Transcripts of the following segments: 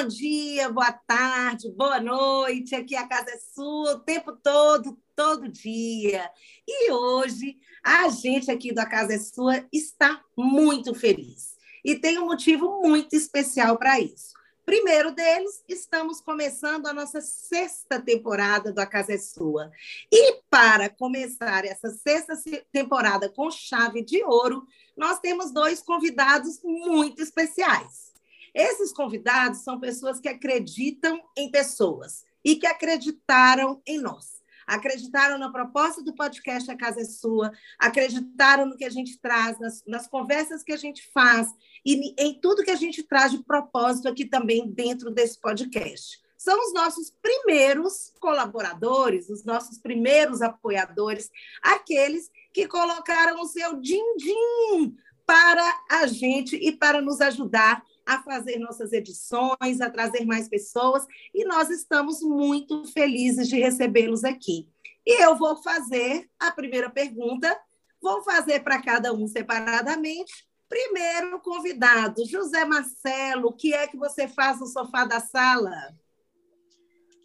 Bom dia, boa tarde, boa noite. Aqui a casa é sua o tempo todo, todo dia. E hoje a gente aqui da Casa é Sua está muito feliz. E tem um motivo muito especial para isso. Primeiro deles, estamos começando a nossa sexta temporada do A Casa é Sua. E para começar essa sexta temporada com chave de ouro, nós temos dois convidados muito especiais. Esses convidados são pessoas que acreditam em pessoas e que acreditaram em nós. Acreditaram na proposta do podcast A Casa é Sua, acreditaram no que a gente traz, nas, nas conversas que a gente faz e em tudo que a gente traz de propósito aqui também dentro desse podcast são os nossos primeiros colaboradores, os nossos primeiros apoiadores, aqueles que colocaram o seu din-din para a gente e para nos ajudar a fazer nossas edições, a trazer mais pessoas, e nós estamos muito felizes de recebê-los aqui. E eu vou fazer a primeira pergunta, vou fazer para cada um separadamente. Primeiro convidado, José Marcelo, o que é que você faz no sofá da sala?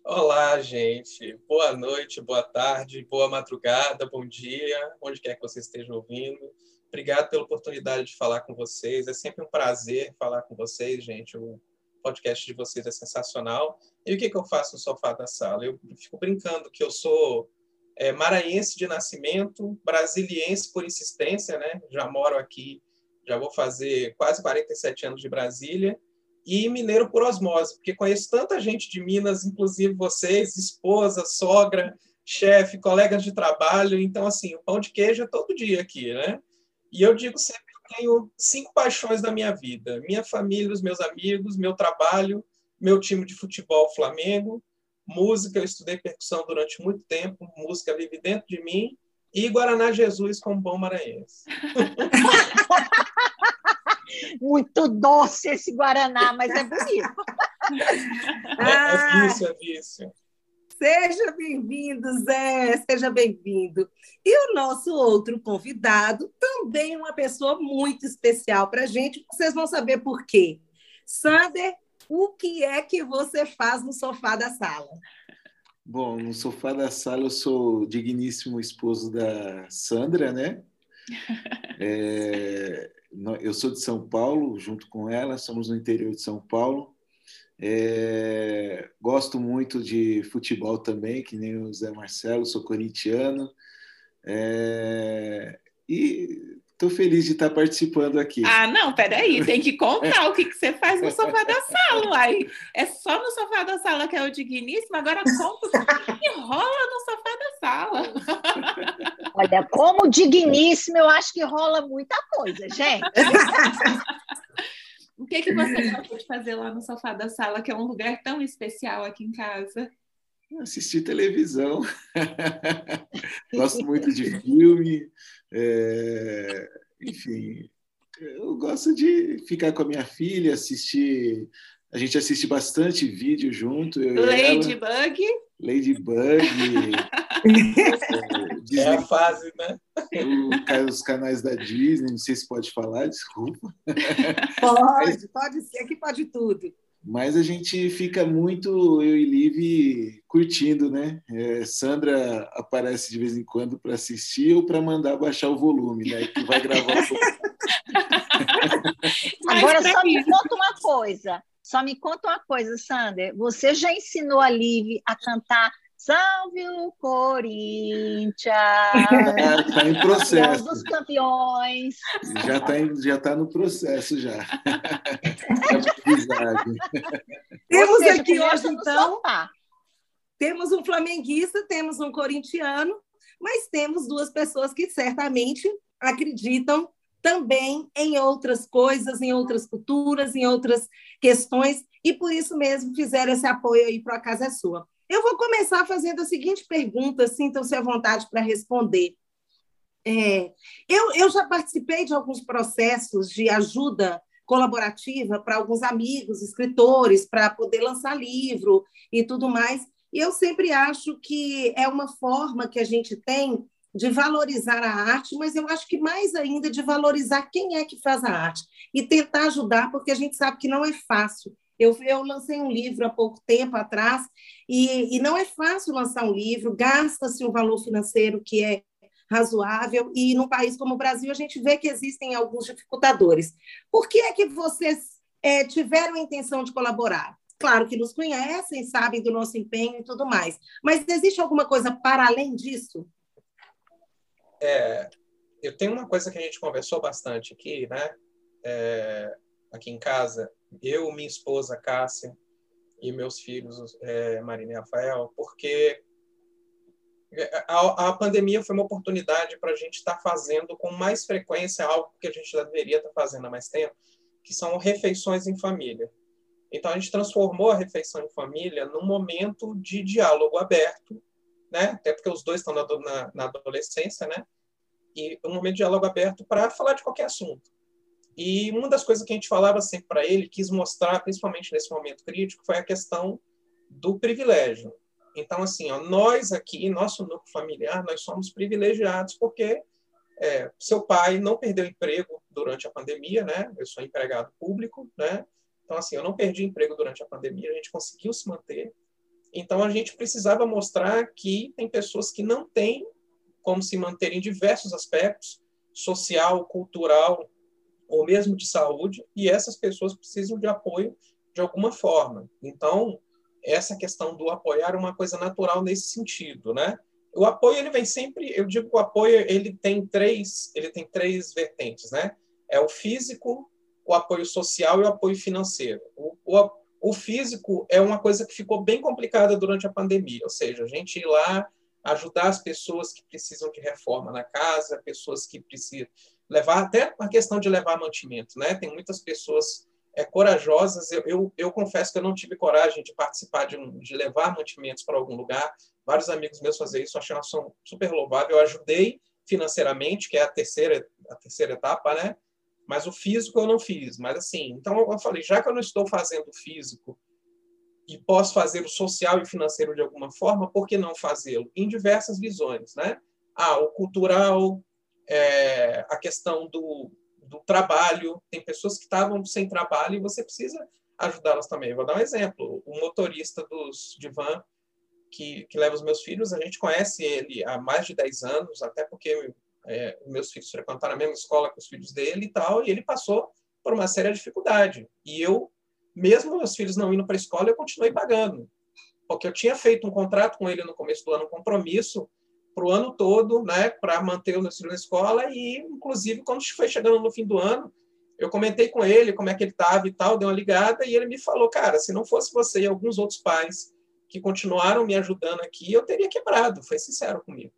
Olá, gente. Boa noite, boa tarde, boa madrugada, bom dia, onde quer que você esteja ouvindo. Obrigado pela oportunidade de falar com vocês. É sempre um prazer falar com vocês, gente. O podcast de vocês é sensacional. E o que, que eu faço no sofá da sala? Eu fico brincando que eu sou é, maranhense de nascimento, brasiliense por insistência, né? Já moro aqui, já vou fazer quase 47 anos de Brasília. E mineiro por osmose, porque conheço tanta gente de Minas, inclusive vocês, esposa, sogra, chefe, colegas de trabalho. Então, assim, o pão de queijo é todo dia aqui, né? E eu digo sempre que tenho cinco paixões da minha vida: minha família, os meus amigos, meu trabalho, meu time de futebol Flamengo, música, eu estudei percussão durante muito tempo, música vive dentro de mim, e Guaraná Jesus como bom maranhense. muito doce esse Guaraná, mas é bonito. É, é vício, é vício. Seja bem-vindo, Zé, seja bem-vindo. E o nosso outro convidado, também uma pessoa muito especial para a gente, vocês vão saber por quê. Sander, o que é que você faz no sofá da sala? Bom, no sofá da sala eu sou o digníssimo esposo da Sandra, né? É, eu sou de São Paulo, junto com ela, somos no interior de São Paulo. É, gosto muito de futebol também, que nem o Zé Marcelo, sou corintiano. É, e estou feliz de estar participando aqui. Ah, não, peraí, tem que contar o que, que você faz no sofá da sala. Aí é só no sofá da sala que é o digníssimo, agora conta o que rola no sofá da sala. Olha, como digníssimo, eu acho que rola muita coisa, gente. O que, que você gosta de fazer lá no sofá da sala, que é um lugar tão especial aqui em casa? Assistir televisão. gosto muito de filme. É... Enfim, eu gosto de ficar com a minha filha, assistir. A gente assiste bastante vídeo junto. Ladybug. Ladybug. Disney, é a fase, né? os canais da Disney, não sei se pode falar, desculpa. Pode, pode ser, aqui pode tudo. Mas a gente fica muito, eu e Liv, curtindo, né? É, Sandra aparece de vez em quando para assistir ou para mandar baixar o volume, né? Que vai gravar o Agora só me conta uma coisa. Só me conta uma coisa, Sander. Você já ensinou a Liv a cantar Salve o Corinthians! Está em processo. dos campeões. Já está já tá no processo já. temos seja, aqui hoje, então, temos um flamenguista, temos um corintiano, mas temos duas pessoas que certamente acreditam também em outras coisas, em outras culturas, em outras questões, e por isso mesmo fizeram esse apoio aí para a Casa é Sua. Eu vou começar fazendo a seguinte pergunta, sintam-se à vontade para responder. É, eu, eu já participei de alguns processos de ajuda colaborativa para alguns amigos, escritores, para poder lançar livro e tudo mais. E eu sempre acho que é uma forma que a gente tem de valorizar a arte, mas eu acho que mais ainda de valorizar quem é que faz a arte e tentar ajudar, porque a gente sabe que não é fácil Eu, eu lancei um livro há pouco tempo atrás, e, e não é fácil lançar um livro, gasta-se um valor financeiro que é razoável, e num país como o Brasil, a gente vê que existem alguns dificultadores. Por que é que vocês é, tiveram a intenção de colaborar? Claro que nos conhecem, sabem do nosso empenho e tudo mais, mas existe alguma coisa para além disso? É, eu tenho uma coisa que a gente conversou bastante aqui, né? É, aqui em casa, eu, minha esposa Cássia e meus filhos é, Marina e Rafael, porque a, a pandemia foi uma oportunidade para a gente estar tá fazendo com mais frequência algo que a gente já deveria estar tá fazendo há mais tempo, que são refeições em família. Então, a gente transformou a refeição em família num momento de diálogo aberto, né? até porque os dois estão na, na, na adolescência, né? e um momento de diálogo aberto para falar de qualquer assunto. E uma das coisas que a gente falava sempre para ele, quis mostrar, principalmente nesse momento crítico, foi a questão do privilégio. Então, assim, ó, nós aqui, nosso núcleo familiar, nós somos privilegiados porque é, seu pai não perdeu emprego durante a pandemia, né? Eu sou empregado público, né? Então, assim, eu não perdi emprego durante a pandemia, a gente conseguiu se manter. Então, a gente precisava mostrar que tem pessoas que não têm como se manter em diversos aspectos, social, cultural, ou mesmo de saúde, e essas pessoas precisam de apoio de alguma forma. Então, essa questão do apoiar é uma coisa natural nesse sentido, né? O apoio ele vem sempre, eu digo que o apoio ele tem três, ele tem três vertentes, né? É o físico, o apoio social e o apoio financeiro. O, o, o físico é uma coisa que ficou bem complicada durante a pandemia, ou seja, a gente ir lá ajudar as pessoas que precisam de reforma na casa, pessoas que precisam levar até a questão de levar mantimento, né? Tem muitas pessoas é, corajosas. Eu, eu, eu, confesso que eu não tive coragem de participar de, um, de levar mantimentos para algum lugar. Vários amigos meus fazer isso, achei uma ação super louvável. Eu ajudei financeiramente, que é a terceira, a terceira etapa, né? Mas o físico eu não fiz. Mas assim, então eu falei, já que eu não estou fazendo físico e posso fazer o social e financeiro de alguma forma, por que não fazê-lo? Em diversas visões, né? Ah, o cultural, é, a questão do, do trabalho, tem pessoas que estavam sem trabalho e você precisa ajudá-las também. Eu vou dar um exemplo. O motorista dos de van que, que leva os meus filhos, a gente conhece ele há mais de 10 anos, até porque é, meus filhos frequentaram a mesma escola com os filhos dele e tal, e ele passou por uma séria dificuldade. E eu, mesmo meus filhos não indo para a escola, eu continuei pagando. Porque eu tinha feito um contrato com ele no começo do ano, um compromisso para o ano todo, né, para manter o meu filho na escola e, inclusive, quando foi chegando no fim do ano, eu comentei com ele como é que ele estava e tal, deu uma ligada e ele me falou, cara, se não fosse você e alguns outros pais que continuaram me ajudando aqui, eu teria quebrado, foi sincero comigo.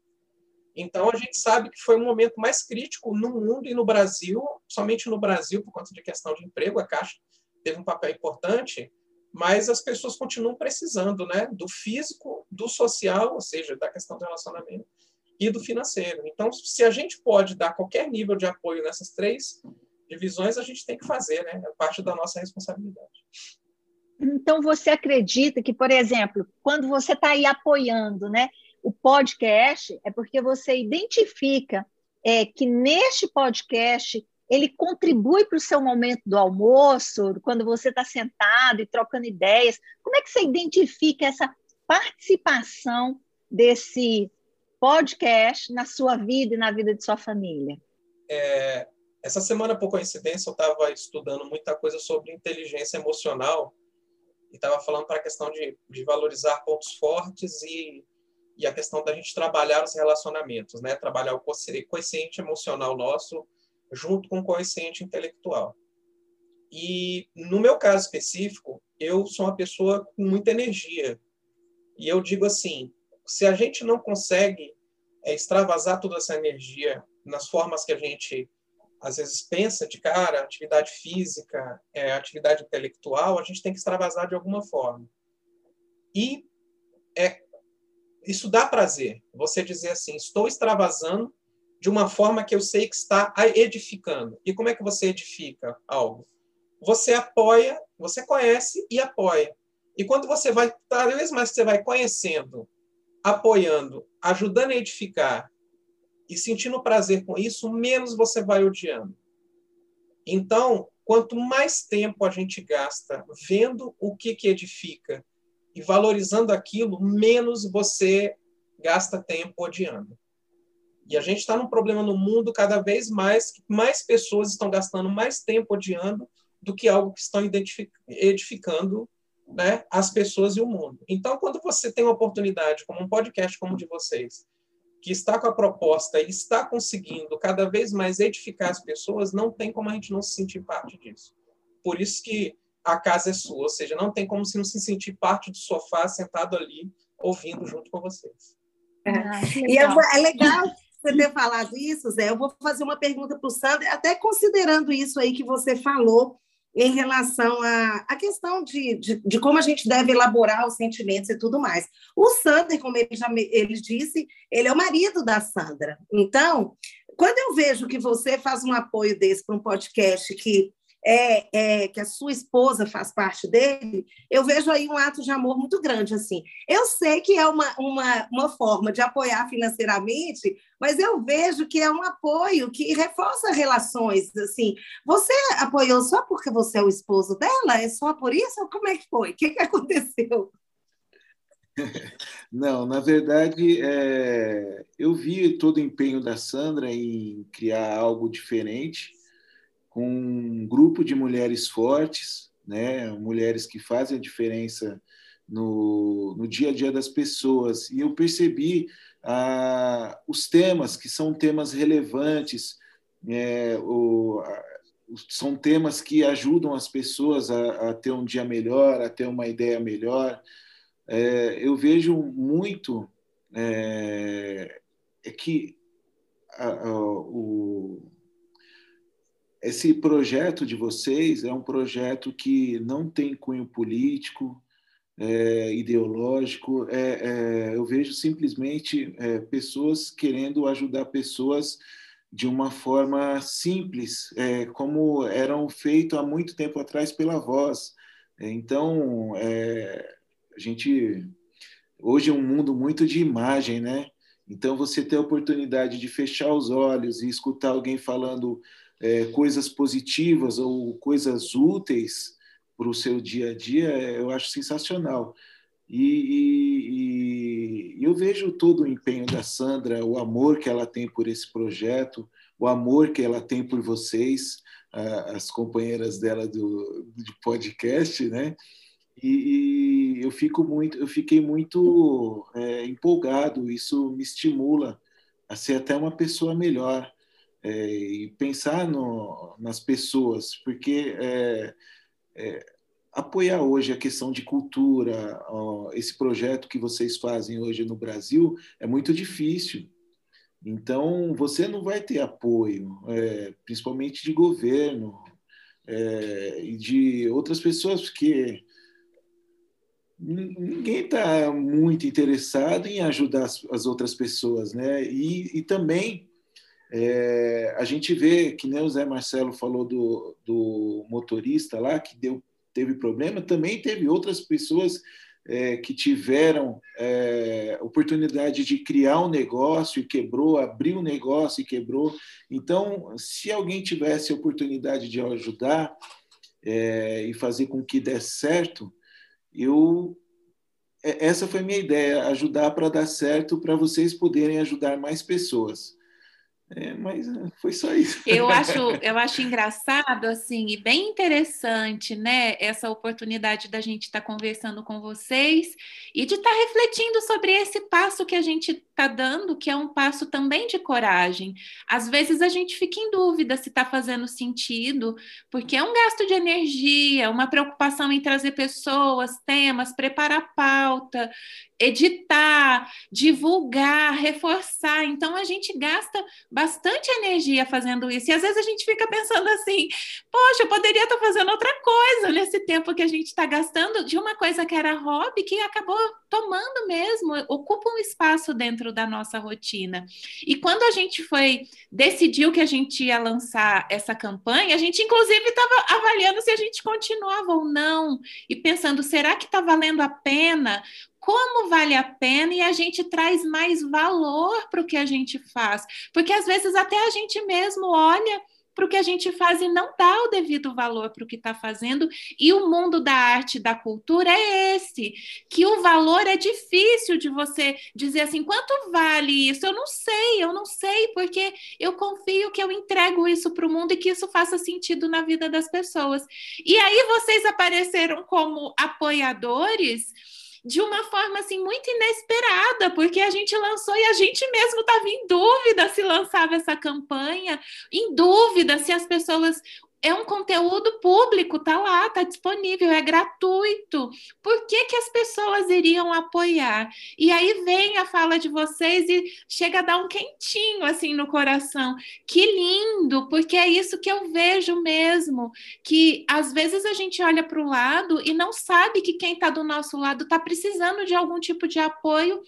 Então, a gente sabe que foi um momento mais crítico no mundo e no Brasil, somente no Brasil, por conta de questão de emprego, a Caixa teve um papel importante, mas as pessoas continuam precisando né, do físico, do social, ou seja, da questão do relacionamento, e do financeiro. Então, se a gente pode dar qualquer nível de apoio nessas três divisões, a gente tem que fazer, né? É parte da nossa responsabilidade. Então, você acredita que, por exemplo, quando você está aí apoiando né, o podcast, é porque você identifica é, que neste podcast ele contribui para o seu momento do almoço, quando você está sentado e trocando ideias? Como é que você identifica essa participação desse podcast na sua vida e na vida de sua família? É, essa semana, por coincidência, eu estava estudando muita coisa sobre inteligência emocional e estava falando para a questão de, de valorizar pontos fortes e, e a questão da gente trabalhar os relacionamentos, né? Trabalhar o consciente emocional nosso junto com o coeficiente intelectual. E no meu caso específico, eu sou uma pessoa com muita energia. E eu digo assim, se a gente não consegue é, extravasar toda essa energia nas formas que a gente às vezes pensa de cara, atividade física, é, atividade intelectual, a gente tem que extravasar de alguma forma. E é, isso dá prazer. Você dizer assim, estou extravasando de uma forma que eu sei que está edificando. E como é que você edifica algo? Você apoia, você conhece e apoia. E quando você vai, cada vez mais você vai conhecendo, apoiando, ajudando a edificar e sentindo prazer com isso, menos você vai odiando. Então, quanto mais tempo a gente gasta vendo o que, que edifica e valorizando aquilo, menos você gasta tempo odiando. E a gente está num problema no mundo cada vez mais que mais pessoas estão gastando mais tempo odiando do que algo que estão edificando né, as pessoas e o mundo. Então, quando você tem uma oportunidade, como um podcast como o de vocês, que está com a proposta e está conseguindo cada vez mais edificar as pessoas, não tem como a gente não se sentir parte disso. Por isso que a casa é sua, ou seja, não tem como se não se sentir parte do sofá sentado ali ouvindo junto com vocês. É. Ah, e é, é legal você ter falado isso, Zé. Eu vou fazer uma pergunta para o Sandro, até considerando isso aí que você falou em relação à, à questão de, de, de, como a gente deve elaborar os sentimentos e tudo mais. O Sander, como ele já ele disse, ele é o marido da Sandra. Então, quando eu vejo que você faz um apoio desse para um podcast que é, é, que a sua esposa faz parte dele, eu vejo aí um ato de amor muito grande, assim. Eu sei que é uma, uma, uma forma de apoiar financeiramente, mas eu vejo que é um apoio que reforça relações, assim. Você apoiou só porque você é o esposo dela? É só por isso? Como é que foi? O que, que aconteceu? Não, na verdade, é, eu vi todo o empenho da Sandra em criar algo diferente, com um grupo de mulheres fortes, né? mulheres que fazem a diferença no, no dia a dia das pessoas. E eu percebi ah, os temas, que são temas relevantes, é, o, são temas que ajudam as pessoas a, a, ter um dia melhor, a ter uma ideia melhor. É, eu vejo muito é, é que a, a, o, esse projeto de vocês é um projeto que não tem cunho político, é, ideológico. É, é, eu vejo simplesmente é, pessoas querendo ajudar pessoas de uma forma simples, é, como eram feito há muito tempo atrás pela voz. É, então, a gente hoje é um mundo muito de imagem, né? Então, você ter a oportunidade de fechar os olhos e escutar alguém falando é, coisas positivas ou coisas úteis para o seu dia a dia, é, eu acho sensacional. E, e, e, eu vejo todo o empenho da Sandra, o amor que ela tem por esse projeto, o amor que ela tem por vocês, as companheiras dela do, do podcast, né? E, e, eu fico muito, eu fiquei muito é, empolgado. Isso me estimula a ser até uma pessoa melhor é, e pensar no, nas pessoas, porque é, é, apoiar hoje a questão de cultura, ó, esse projeto que vocês fazem hoje no Brasil, é muito difícil. Então, você não vai ter apoio, é, principalmente de governo é, e de outras pessoas, porque ninguém está muito interessado em ajudar as, as outras pessoas, né? E, e também é, a gente vê, que nem o Zé Marcelo falou do, do motorista lá, que deu, teve problema, também teve outras pessoas é, que tiveram é, oportunidade de criar um negócio e quebrou, abriu um negócio e quebrou. Então, se alguém tivesse oportunidade de ajudar é, e fazer com que desse certo, eu é, essa foi minha ideia, ajudar para dar certo, para vocês poderem ajudar mais pessoas. É, mas é, foi só isso. Eu acho, eu acho engraçado, assim, e bem interessante, né? Essa oportunidade da gente estar tá conversando com vocês e de estar tá refletindo sobre esse passo que a gente está dando, que é um passo também de coragem. Às vezes a gente fica em dúvida se está fazendo sentido, porque é um gasto de energia, uma preocupação em trazer pessoas, temas, preparar pauta, editar, divulgar, reforçar. Então a gente gasta bastante energia fazendo isso. E às vezes a gente fica pensando assim: poxa, eu poderia estar fazendo outra coisa nesse tempo que a gente está gastando de uma coisa que era hobby que acabou tomando mesmo, ocupa um espaço dentro da nossa rotina. E quando a gente foi decidiu que a gente ia lançar essa campanha, a gente inclusive estava avaliando se a gente continuava ou não e pensando: será que está valendo a pena? como vale a pena e a gente traz mais valor para o que a gente faz. Porque às vezes até a gente mesmo olha para o que a gente faz e não dá o devido valor para o que está fazendo. E o mundo da arte, da cultura é esse, que o valor é difícil de você dizer assim, quanto vale isso? Eu não sei, eu não sei, porque eu confio que eu entrego isso para o mundo e que isso faça sentido na vida das pessoas. E aí vocês apareceram como apoiadores de uma forma assim muito inesperada, porque a gente lançou e a gente mesmo estava em dúvida se lançava essa campanha, em dúvida se as pessoas é um conteúdo público, tá lá, tá disponível, é gratuito. Por que, que as pessoas iriam apoiar? E aí vem a fala de vocês e chega a dar um quentinho assim no coração. Que lindo, porque é isso que eu vejo mesmo, que às vezes a gente olha para o lado e não sabe que quem está do nosso lado está precisando de algum tipo de apoio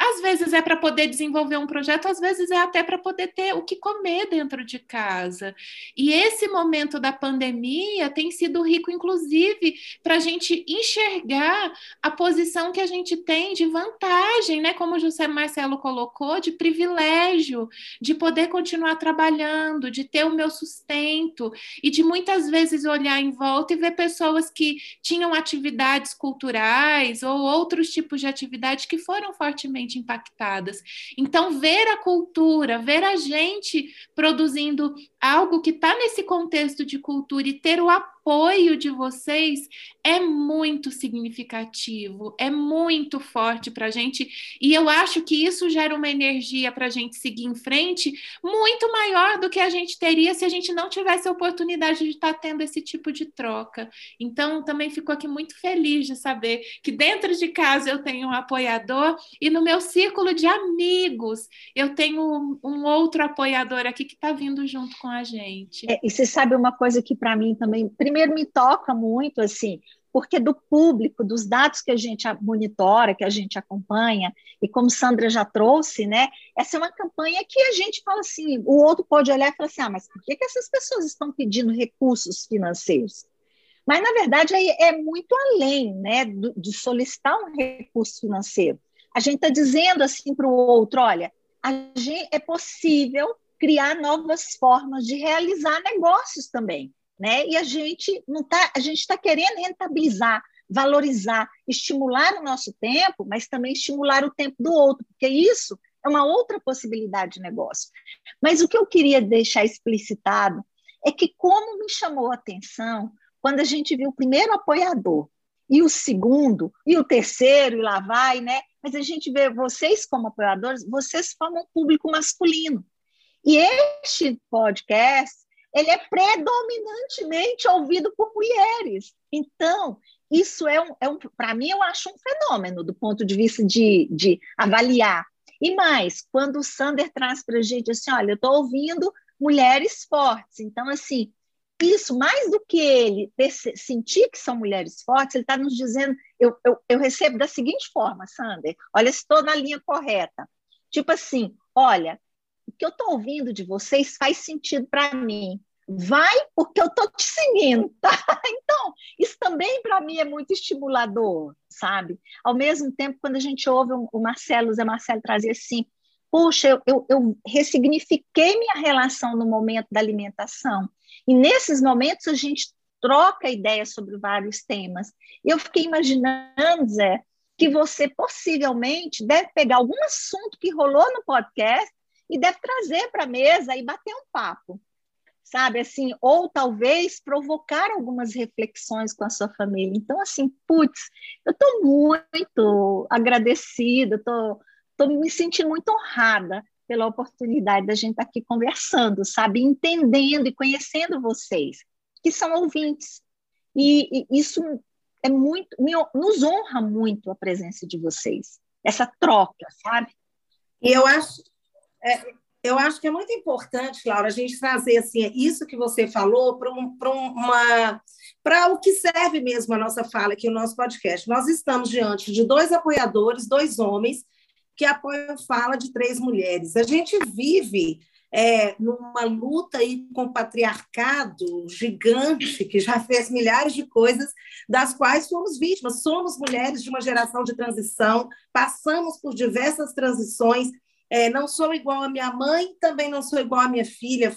às vezes é para poder desenvolver um projeto, às vezes é até para poder ter o que comer dentro de casa. E esse momento da pandemia tem sido rico, inclusive, para a gente enxergar a posição que a gente tem de vantagem, né? Como o José Marcelo colocou, de privilégio, de poder continuar trabalhando, de ter o meu sustento e de muitas vezes olhar em volta e ver pessoas que tinham atividades culturais ou outros tipos de atividade que foram fortemente extremamente impactadas. Então, ver a cultura, ver a gente produzindo algo que está nesse contexto de cultura e ter o apoio de vocês é muito significativo, é muito forte para a gente. E eu acho que isso gera uma energia para a gente seguir em frente muito maior do que a gente teria se a gente não tivesse a oportunidade de estar tá tendo esse tipo de troca. Então, também fico aqui muito feliz de saber que dentro de casa eu tenho um apoiador e no meu círculo de amigos eu tenho um outro apoiador aqui que está vindo junto com com a gente. É, e você sabe uma coisa que para mim também, primeiro me toca muito assim, porque do público, dos dados que a gente monitora, que a gente acompanha, e como Sandra já trouxe, né, essa é uma campanha que a gente fala assim, o outro pode olhar e falar assim, ah, mas por que, que essas pessoas estão pedindo recursos financeiros? Mas, na verdade, é, é muito além né, de solicitar um recurso financeiro. A gente está dizendo assim para o outro, olha, gente, é possível criar novas formas de realizar negócios também, né? E a gente não tá, a gente está querendo rentabilizar, valorizar, estimular o nosso tempo, mas também estimular o tempo do outro, porque isso é uma outra possibilidade de negócio. Mas o que eu queria deixar explicitado é que como me chamou a atenção quando a gente viu o primeiro apoiador e o segundo e o terceiro e lá vai, né? Mas a gente vê vocês como apoiadores, vocês formam um público masculino. E este podcast, ele é predominantemente ouvido por mulheres. Então, isso é um, é um para mim, eu acho um fenômeno do ponto de vista de, de avaliar. E mais, quando o Sander traz para a gente assim, olha, eu estou ouvindo mulheres fortes. Então, assim, isso, mais do que ele sentir que são mulheres fortes, ele está nos dizendo, eu, eu, eu recebo da seguinte forma, Sander, olha, estou na linha correta. Tipo assim, olha, o que eu estou ouvindo de vocês faz sentido para mim. Vai porque eu estou te seguindo, tá? Então, isso também para mim é muito estimulador, sabe? Ao mesmo tempo, quando a gente ouve o Marcelo, o Zé Marcelo trazer assim, puxa, eu, eu, eu ressignifiquei minha relação no momento da alimentação. E nesses momentos a gente troca ideias sobre vários temas. Eu fiquei imaginando, Zé, que você possivelmente deve pegar algum assunto que rolou no podcast e deve trazer para a mesa e bater um papo, sabe? Assim, ou talvez provocar algumas reflexões com a sua família. Então, assim, putz, eu estou muito agradecida, estou me sentindo muito honrada pela oportunidade da gente estar tá aqui conversando, sabe? Entendendo e conhecendo vocês, que são ouvintes. E, e isso é muito, me, nos honra muito a presença de vocês, essa troca, sabe? E eu acho, é, eu acho que é muito importante, Laura, a gente trazer assim, isso que você falou para um, uma para o que serve mesmo a nossa fala aqui, o nosso podcast. Nós estamos diante de dois apoiadores, dois homens, que apoiam a fala de três mulheres. A gente vive é, numa luta aí com o patriarcado gigante, que já fez milhares de coisas, das quais somos vítimas. Somos mulheres de uma geração de transição, passamos por diversas transições é, não sou igual à minha mãe, também não sou igual à minha filha.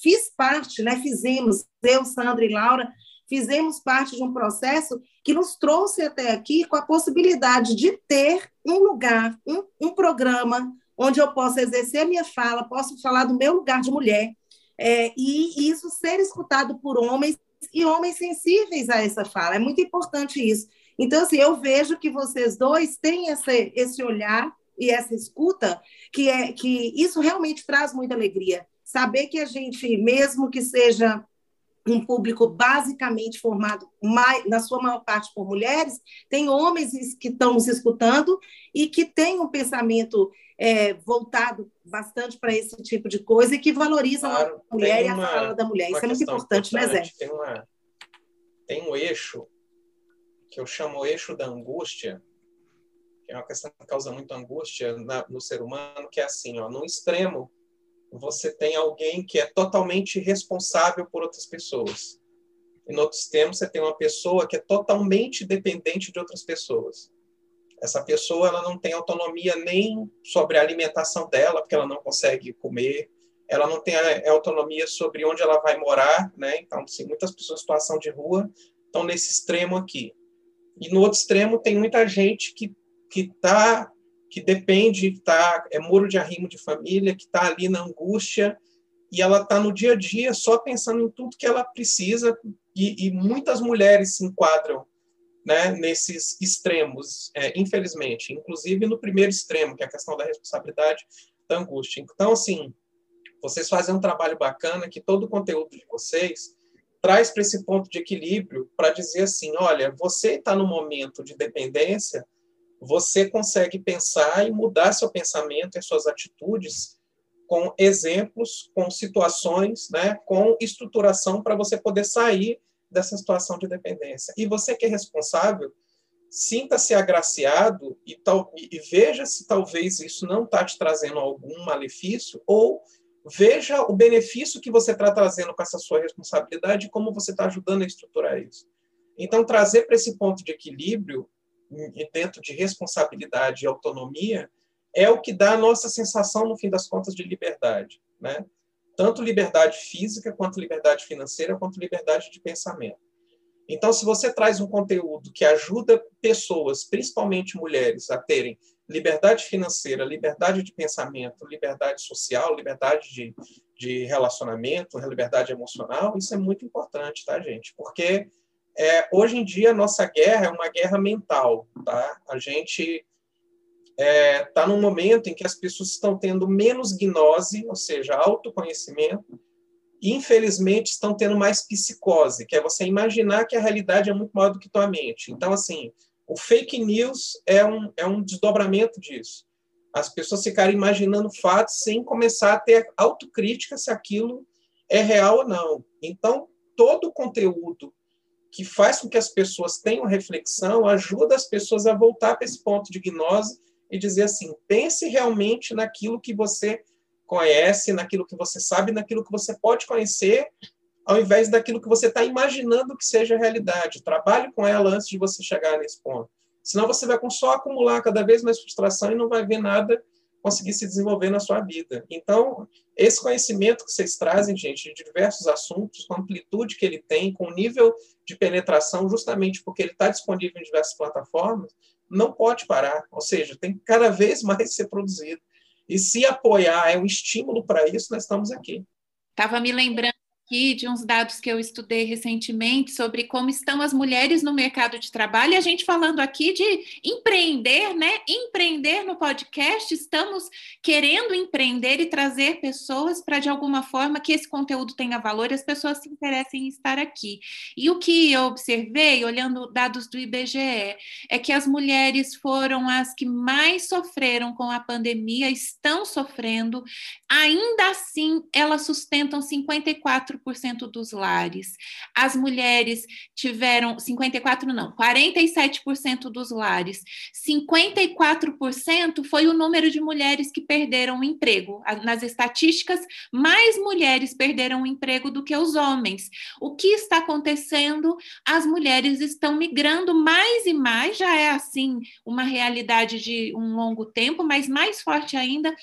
Fiz parte, né? Fizemos, eu, Sandra e Laura, fizemos parte de um processo que nos trouxe até aqui com a possibilidade de ter um lugar, um, um programa onde eu possa exercer a minha fala, posso falar do meu lugar de mulher, é, e isso ser escutado por homens e homens sensíveis a essa fala. É muito importante isso. Então, assim, eu vejo que vocês dois têm esse, esse olhar e essa escuta, que é que isso realmente traz muita alegria. Saber que a gente, mesmo que seja um público basicamente formado, mais, na sua maior parte, por mulheres, tem homens que estão nos escutando e que têm um pensamento é, voltado bastante para esse tipo de coisa e que valorizam claro, a mulher uma, e a fala da mulher. Isso é muito importante, importante, né, Zé? Tem, uma, tem um eixo que eu chamo o eixo da angústia, é uma questão que causa muita angústia na, no ser humano, que é assim, ó, no extremo, você tem alguém que é totalmente responsável por outras pessoas. E no outro extremo, você tem uma pessoa que é totalmente dependente de outras pessoas. Essa pessoa ela não tem autonomia nem sobre a alimentação dela, porque ela não consegue comer. Ela não tem autonomia sobre onde ela vai morar, né? Então, assim, muitas pessoas em situação de rua estão nesse extremo aqui. E no outro extremo tem muita gente que que está que depende, tá, é muro de arrimo de família, que está ali na angústia, e ela está no dia a dia só pensando em tudo que ela precisa, e, e muitas mulheres se enquadram né, nesses extremos, é, infelizmente, inclusive no primeiro extremo, que é a questão da responsabilidade da angústia. Então, assim, vocês fazem um trabalho bacana que todo o conteúdo de vocês traz para esse ponto de equilíbrio para dizer assim, olha, você está no momento de dependência, você consegue pensar e mudar seu pensamento e suas atitudes com exemplos, com situações, né, com estruturação para você poder sair dessa situação de dependência. E você que é responsável, sinta-se agraciado e, tal, e veja se talvez isso não está te trazendo algum malefício ou veja o benefício que você está trazendo com essa sua responsabilidade e como você está ajudando a estruturar isso. Então, trazer para esse ponto de equilíbrio dentro de responsabilidade e autonomia, é o que dá a nossa sensação, no fim das contas, de liberdade. Né? Tanto liberdade física, quanto liberdade financeira, quanto liberdade de pensamento. Então, se você traz um conteúdo que ajuda pessoas, principalmente mulheres, a terem liberdade financeira, liberdade de pensamento, liberdade social, liberdade de, de relacionamento, liberdade emocional, isso é muito importante, tá, gente? Porque é, hoje em dia, nossa guerra é uma guerra mental. Tá? A gente está é, tá num momento em que as pessoas estão tendo menos gnose, ou seja, autoconhecimento, e infelizmente estão tendo mais psicose, que é você imaginar que a realidade é muito maior do que tua mente. Então, assim, o fake news é um, é um desdobramento disso. As pessoas ficarem imaginando fatos sem começar a ter autocrítica se aquilo é real ou não. Então, todo o conteúdo que faz com que as pessoas tenham reflexão, ajuda as pessoas a voltar para esse ponto de gnose e dizer assim: pense realmente naquilo que você conhece, naquilo que você sabe, naquilo que você pode conhecer, ao invés daquilo que você está imaginando que seja realidade. Trabalhe com ela antes de você chegar nesse ponto. Senão você vai só acumular cada vez mais frustração e não vai ver nada conseguir se desenvolver na sua vida. Então, esse conhecimento que vocês trazem, gente, de diversos assuntos, com a amplitude que ele tem, com o nível de penetração, justamente porque ele está disponível em diversas plataformas, não pode parar. Ou seja, tem que cada vez mais ser produzido. E se apoiar é um estímulo para isso, nós estamos aqui. Estava me lembrando aqui de uns dados que eu estudei recentemente sobre como estão as mulheres no mercado de trabalho, e a gente falando aqui de empreender, né? Empreender no podcast, estamos querendo empreender e trazer pessoas para, de alguma forma, que esse conteúdo tenha valor e as pessoas se interessem em estar aqui. E o que eu observei, olhando dados do IBGE, é que as mulheres foram as que mais sofreram com a pandemia, estão sofrendo, ainda assim, elas sustentam 54 54% dos lares. As mulheres tiveram 54 não, 47% dos lares. 54% foi o número de mulheres que perderam o emprego. Nas estatísticas, mais mulheres perderam o emprego do que os homens. O que está acontecendo? As mulheres estão migrando mais e mais, já é assim uma realidade de um longo tempo, mas mais forte ainda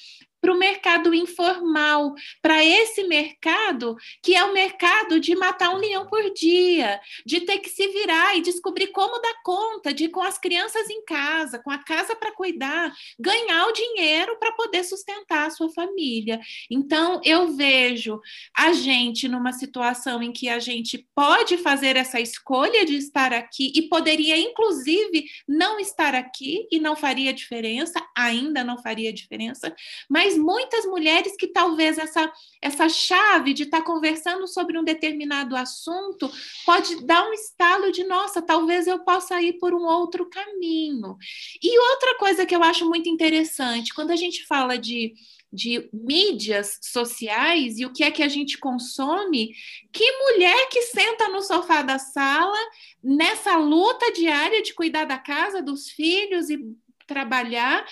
para o mercado informal, para esse mercado que é o mercado de matar um leão por dia, de ter que se virar e descobrir como dar conta de com as crianças em casa, com a casa para cuidar, ganhar o dinheiro para poder sustentar a sua família. Então eu vejo a gente numa situação em que a gente pode fazer essa escolha de estar aqui e poderia inclusive não estar aqui e não faria diferença, ainda não faria diferença, mas muitas mulheres que talvez essa, essa chave de estar tá conversando sobre um determinado assunto pode dar um estalo de, nossa, talvez eu possa ir por um outro caminho. E outra coisa que eu acho muito interessante, quando a gente fala de de mídias sociais e o que é que a gente consome, que mulher que senta no sofá da sala nessa luta diária de cuidar da casa, dos filhos e trabalhar,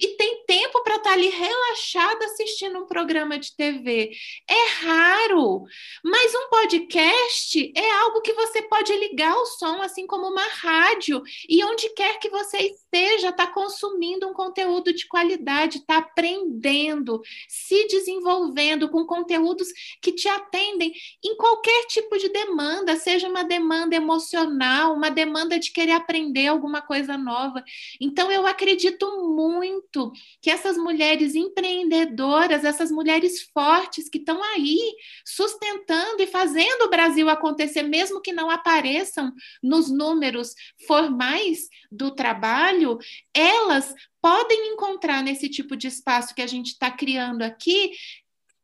e tem tempo para estar tá ali relaxada assistindo um programa de TV. É raro, mas um podcast é algo que você pode ligar o som, assim como uma rádio, e onde quer que você esteja, está consumindo um conteúdo de qualidade, está aprendendo, se desenvolvendo com conteúdos que te atendem em qualquer tipo de demanda, seja uma demanda emocional, uma demanda de querer aprender alguma coisa nova. Então, eu acredito muito muito que essas mulheres empreendedoras, essas mulheres fortes que estão aí sustentando e fazendo o Brasil acontecer, mesmo que não apareçam nos números formais do trabalho, elas podem encontrar nesse tipo de espaço que a gente está criando aqui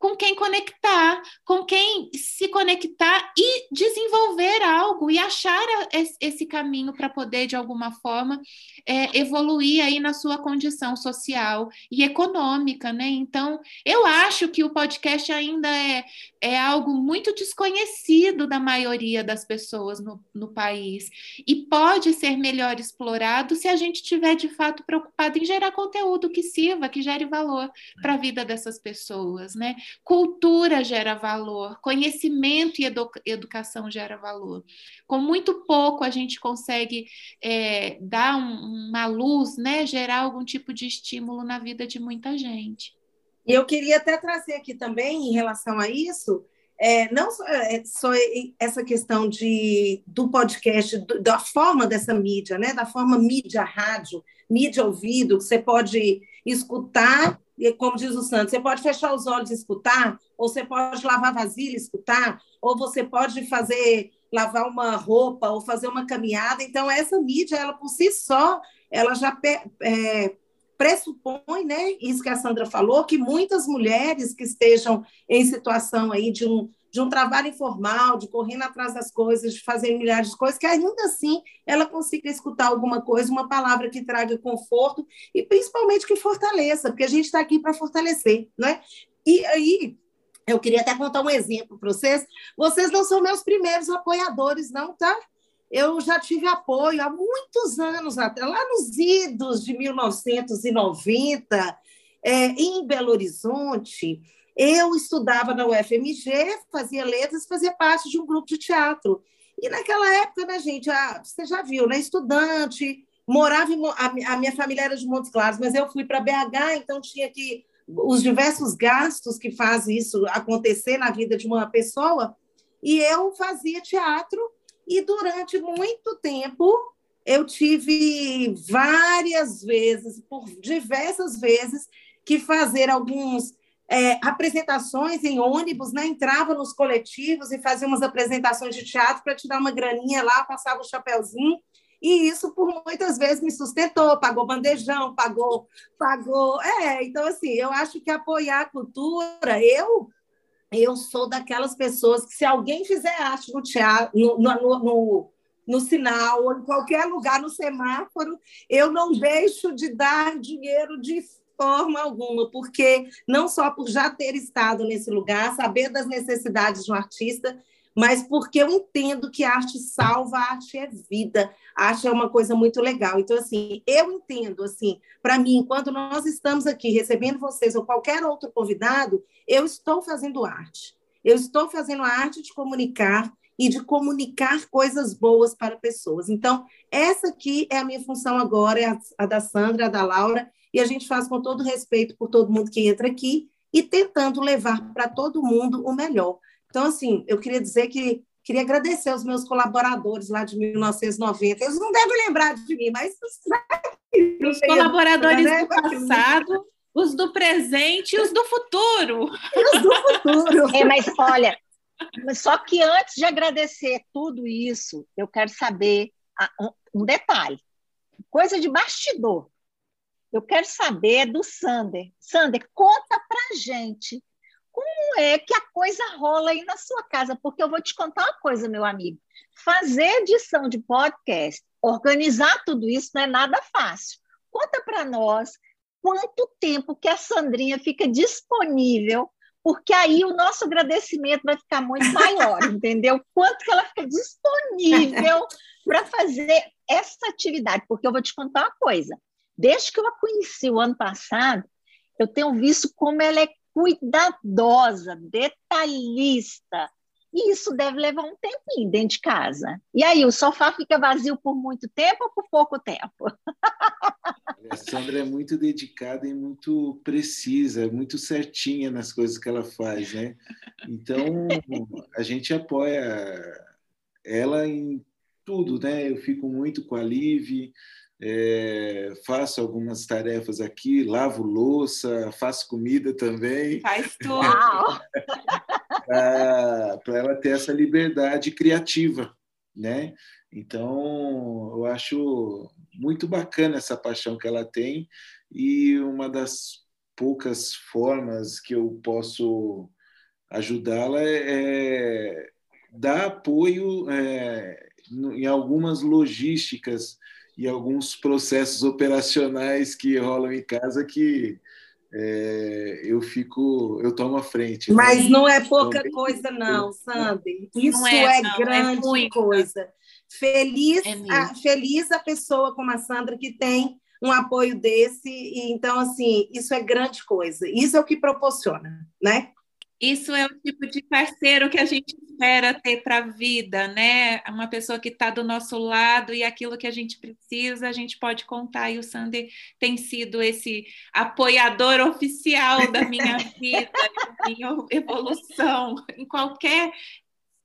com quem conectar, com quem se conectar e desenvolver algo e achar esse caminho para poder, de alguma forma, é, evoluir aí na sua condição social e econômica, né? Então, eu acho que o podcast ainda é, é algo muito desconhecido da maioria das pessoas no, no país e pode ser melhor explorado se a gente tiver, de fato, preocupado em gerar conteúdo que sirva, que gere valor para a vida dessas pessoas, né? Cultura gera valor, conhecimento e edu educação gera valor. Com muito pouco a gente consegue é, dar um, uma luz, né, gerar algum tipo de estímulo na vida de muita gente. E eu queria até trazer aqui também, em relação a isso, é, não só, é, só, essa questão de, do podcast, do, da forma dessa mídia, né? da forma mídia rádio, mídia ouvido, que você pode escutar e como diz o Santos, você pode fechar os olhos e escutar, ou você pode lavar vasilha e escutar, ou você pode fazer lavar uma roupa ou fazer uma caminhada. Então essa mídia, ela por si só, ela já é, pressupõe, né, isso que a Sandra falou, que muitas mulheres que estejam em situação aí de um de um trabalho informal, de correndo atrás das coisas, de fazer milhares de coisas, que ainda assim ela consiga escutar alguma coisa, uma palavra que traga conforto e principalmente que fortaleça, porque a gente está aqui para fortalecer, não é? E aí eu queria até contar um exemplo para vocês. Vocês não são meus primeiros apoiadores, não, tá? Eu já tive apoio há muitos anos, até lá nos idos de 1990, é, em Belo Horizonte. Eu estudava na UFMG, fazia letras, fazia parte de um grupo de teatro. E naquela época, né, gente, a, você já viu, né, estudante, morava em, a, a minha família era de Montes Claros, mas eu fui para BH, então tinha que os diversos gastos que fazem isso acontecer na vida de uma pessoa, e eu fazia teatro e durante muito tempo eu tive várias vezes, por diversas vezes, que fazer alguns é, apresentações em ônibus, né? entrava nos coletivos e fazia umas apresentações de teatro para tirar uma graninha lá, passava o chapéuzinho, e isso por muitas vezes me sustentou, pagou bandejão, pagou, pagou. É, então assim, eu acho que apoiar a cultura, eu eu sou daquelas pessoas que se alguém fizer arte no teatro, no, no, no, no sinal, ou em qualquer lugar no semáforo, eu não deixo de dar dinheiro de forma alguma, porque não só por já ter estado nesse lugar, saber das necessidades de um artista, mas porque eu entendo que a arte salva, a arte é vida, a arte é uma coisa muito legal. Então, assim, eu entendo, assim, para mim, enquanto nós estamos aqui recebendo vocês ou qualquer outro convidado, eu estou fazendo arte. Eu estou fazendo a arte de comunicar e de comunicar coisas boas para pessoas. Então, essa aqui é a minha função agora, é a da Sandra, a da Laura, e a gente faz com todo respeito por todo mundo que entra aqui e tentando levar para todo mundo o melhor. Então, assim, eu queria dizer que queria agradecer aos meus colaboradores lá de 1990. Eles não devem lembrar de mim, mas os colaboradores né? do passado, os do presente e os do futuro. os do futuro. É, mas olha, só que antes de agradecer tudo isso, eu quero saber um detalhe, coisa de bastidor. Eu quero saber do Sander. Sander, conta pra gente como é que a coisa rola aí na sua casa, porque eu vou te contar uma coisa, meu amigo. Fazer edição de podcast, organizar tudo isso não é nada fácil. Conta para nós quanto tempo que a Sandrinha fica disponível porque aí o nosso agradecimento vai ficar muito maior, entendeu? Quanto que ela fica disponível para fazer essa atividade, porque eu vou te contar uma coisa. Desde que eu a conheci o ano passado, eu tenho visto como ela é cuidadosa, detalhista, e isso deve levar um tempinho dentro de casa. E aí, o sofá fica vazio por muito tempo ou por pouco tempo? A Sandra é muito dedicada e muito precisa, muito certinha nas coisas que ela faz, né? Então, a gente apoia ela em tudo, né? Eu fico muito com a Liv, é, faço algumas tarefas aqui, lavo louça, faço comida também. Faz tudo. Para ela ter essa liberdade criativa, né? Então, eu acho muito bacana essa paixão que ela tem e uma das poucas formas que eu posso ajudá-la é, é dar apoio é, em algumas logísticas e alguns processos operacionais que rolam em casa que é, eu fico, eu tomo a frente. Né? Mas não é pouca então, coisa, não, Sandy. Isso é, é não, é grande é coisa. Feliz, é a, feliz a pessoa como a Sandra que tem um apoio desse. E, então, assim, isso é grande coisa. Isso é o que proporciona, né? Isso é o tipo de parceiro que a gente espera ter para a vida, né? Uma pessoa que está do nosso lado e aquilo que a gente precisa, a gente pode contar. E o Sander tem sido esse apoiador oficial da minha vida, da minha evolução, em qualquer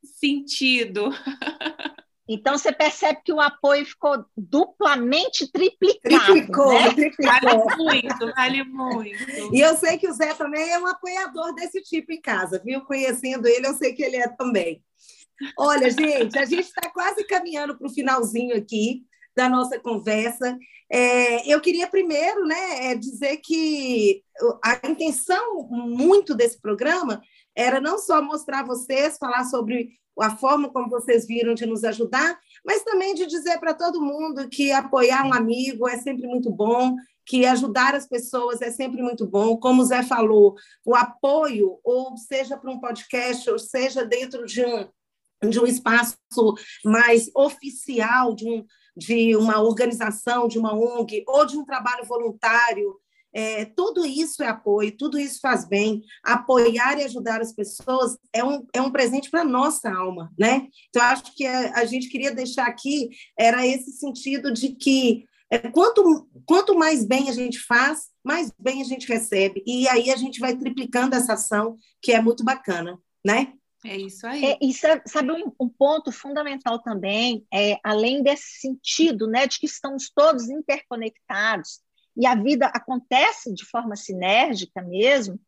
sentido. Então você percebe que o apoio ficou duplamente triplicado. Triplicou, né? triplicou. Vale muito, vale muito. E eu sei que o Zé também é um apoiador desse tipo em casa, viu? Conhecendo ele, eu sei que ele é também. Olha, gente, a gente está quase caminhando para o finalzinho aqui da nossa conversa. É, eu queria primeiro né, é, dizer que a intenção muito desse programa era não só mostrar vocês, falar sobre a forma como vocês viram de nos ajudar, mas também de dizer para todo mundo que apoiar um amigo é sempre muito bom, que ajudar as pessoas é sempre muito bom. Como o Zé falou, o apoio, ou seja para um podcast, ou seja dentro de um, de um espaço mais oficial, de, um, de uma organização, de uma ONG, ou de um trabalho voluntário, é, tudo isso é apoio, tudo isso faz bem. Apoiar e ajudar as pessoas é um, é um presente para a nossa alma, né? Então, acho que a, a, gente queria deixar aqui era esse sentido de que é, quanto, quanto mais bem a gente faz, mais bem a gente recebe. E aí a gente vai triplicando essa ação, que é muito bacana, né? É isso aí. É, e sabe um, um, ponto fundamental também, é, além desse sentido, né, de que estamos todos interconectados, e a vida acontece de forma sinérgica mesmo,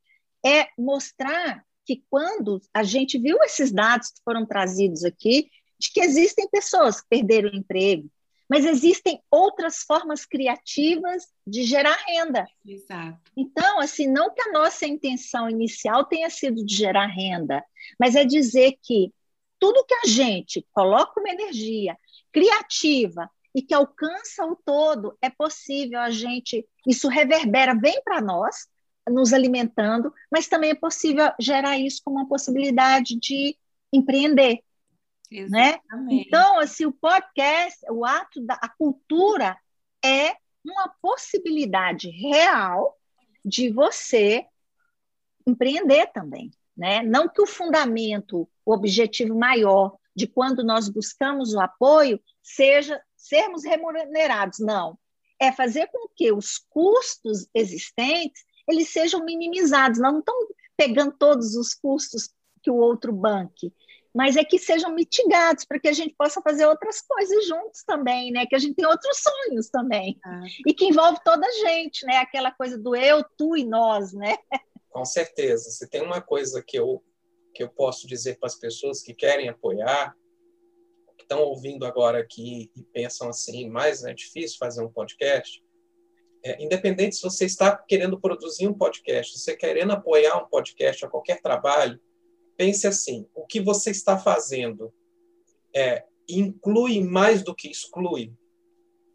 é mostrar que quando a gente viu esses dados que foram trazidos aqui, de que existem pessoas que perderam o emprego, mas existem outras formas criativas de gerar renda. Exato. Então, assim, não que a nossa intenção inicial tenha sido de gerar renda, mas é dizer que tudo que a gente coloca uma energia criativa, e que alcança o todo, é possível a gente, isso reverbera, vem para nós, nos alimentando, mas também é possível gerar isso como uma possibilidade de empreender. Né? Então, assim, o podcast, o ato da a cultura é uma possibilidade real de você empreender também, né? Não que o fundamento, o objetivo maior de quando nós buscamos o apoio seja sermos remunerados. Não. É fazer com que os custos existentes eles sejam minimizados. Nós não estamos pegando todos os custos que o outro banque, mas é que sejam mitigados para que a gente possa fazer outras coisas juntos também, né? Que a gente tem outros sonhos também ah. e que envolve toda a gente, né? Aquela coisa do eu, tu e nós, né? Com certeza. Se tem uma coisa que eu que eu posso dizer para as pessoas que querem apoiar, estão ouvindo agora aqui e pensam assim, mas é difícil fazer um podcast. É, independente se você está querendo produzir um podcast, se você querendo apoiar um podcast a qualquer trabalho, pense assim: o que você está fazendo é, inclui mais do que exclui?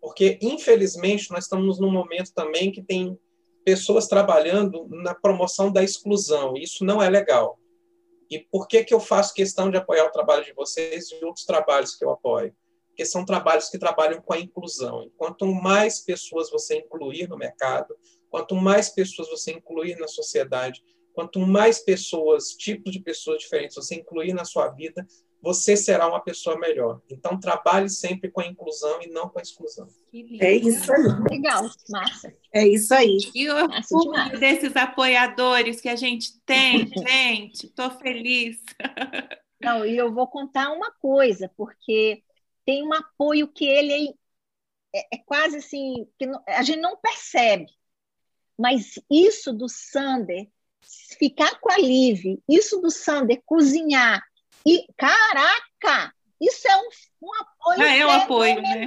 Porque, infelizmente, nós estamos num momento também que tem pessoas trabalhando na promoção da exclusão. E isso não é legal. E por que, que eu faço questão de apoiar o trabalho de vocês e outros trabalhos que eu apoio? Porque são trabalhos que trabalham com a inclusão. E quanto mais pessoas você incluir no mercado, quanto mais pessoas você incluir na sociedade, quanto mais pessoas, tipos de pessoas diferentes você incluir na sua vida, você será uma pessoa melhor. Então, trabalhe sempre com a inclusão e não com a exclusão. É isso aí. Legal, massa. É isso aí. E o desses apoiadores que a gente tem, gente, estou feliz. Não, e eu vou contar uma coisa, porque tem um apoio que ele é, é, é quase assim, que a gente não percebe. Mas isso do Sander ficar com a Liv, isso do Sander cozinhar e, caraca, isso é um, um apoio ah, é um apoio, né?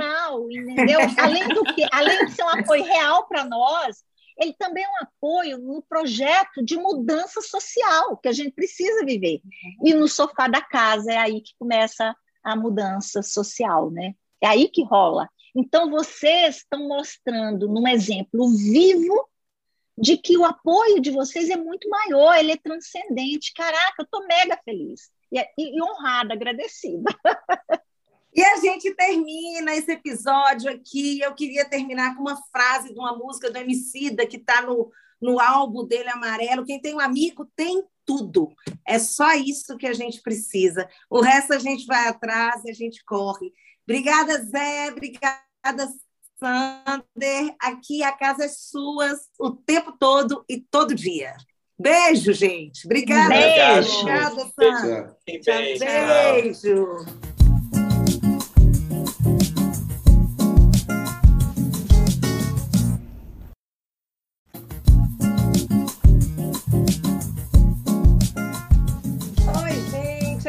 entendeu? além do que, além de ser um apoio real para nós, ele também é um apoio no projeto de mudança social que a gente precisa viver. E no sofá da casa é aí que começa a mudança social, né? É aí que rola. Então vocês estão mostrando num exemplo vivo de que o apoio de vocês é muito maior, ele é transcendente. Caraca, eu estou mega feliz e, e honrada, agradecida. E a gente termina esse episódio aqui. Eu queria terminar com uma frase de uma música do Emicida que está no, no álbum dele amarelo. Quem tem um amigo tem tudo. É só isso que a gente precisa. O resto a gente vai atrás e a gente corre. Obrigada, Zé. Obrigada, Sander. Aqui a casa é sua o tempo todo e todo dia. Beijo, gente. Obrigada. Beijo. Obrigada, Sandra. Beijo. Beijo.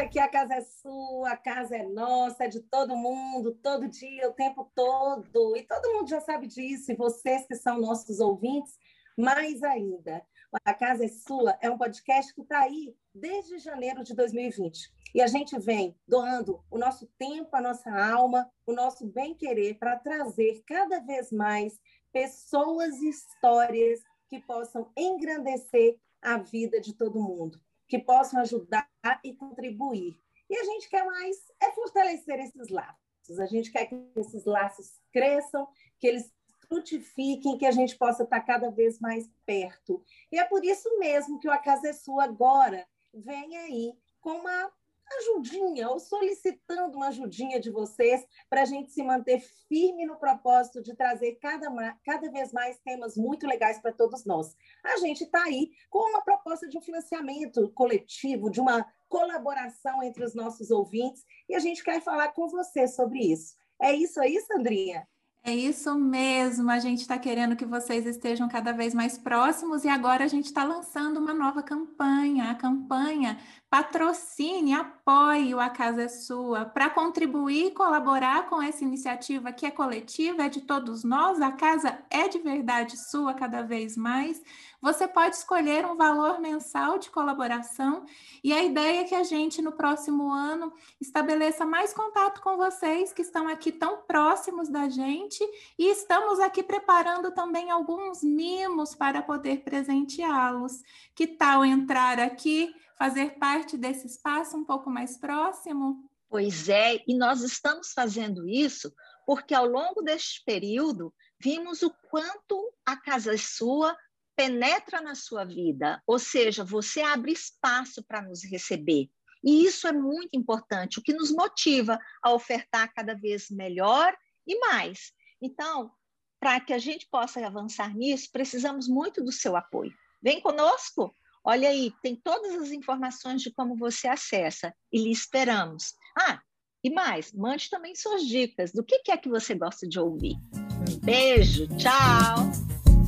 aqui a casa é sua, a casa é nossa, é de todo mundo, todo dia, o tempo todo. E todo mundo já sabe disso, e vocês que são nossos ouvintes, mais ainda. A Casa é Sua é um podcast que está aí desde janeiro de 2020. E a gente vem doando o nosso tempo, a nossa alma, o nosso bem-querer para trazer cada vez mais pessoas e histórias que possam engrandecer a vida de todo mundo, que possam ajudar e contribuir. E a gente quer mais é fortalecer esses laços. A gente quer que esses laços cresçam, que eles frutifiquem, que a gente possa estar cada vez mais perto. E é por isso mesmo que o A Casa é Sua agora vem aí com uma ajudinha, ou solicitando uma ajudinha de vocês para a gente se manter firme no propósito de trazer cada, cada vez mais temas muito legais para todos nós. A gente está aí com uma proposta de um financiamento coletivo, de uma colaboração entre os nossos ouvintes, e a gente quer falar com você sobre isso. É isso aí, Sandrinha? É isso mesmo, a gente está querendo que vocês estejam cada vez mais próximos e agora a gente está lançando uma nova campanha, a campanha patrocine, apoie o A Casa é Sua, para contribuir e colaborar com essa iniciativa que é coletiva, é de todos nós, a casa é de verdade sua cada vez mais. Você pode escolher um valor mensal de colaboração e a ideia é que a gente, no próximo ano, estabeleça mais contato com vocês que estão aqui tão próximos da gente e estamos aqui preparando também alguns mimos para poder presenteá-los. Que tal entrar aqui, fazer parte desse espaço um pouco mais próximo? Pois é, e nós estamos fazendo isso porque ao longo deste período vimos o quanto a casa é sua penetra na sua vida, ou seja, você abre espaço para nos receber. E isso é muito importante, o que nos motiva a ofertar cada vez melhor e mais. Então, para que a gente possa avançar nisso, precisamos muito do seu apoio. Vem conosco? Olha aí, tem todas as informações de como você acessa e lhe esperamos. Ah, e mais, mande também suas dicas do que é que você gosta de ouvir. Um beijo, tchau!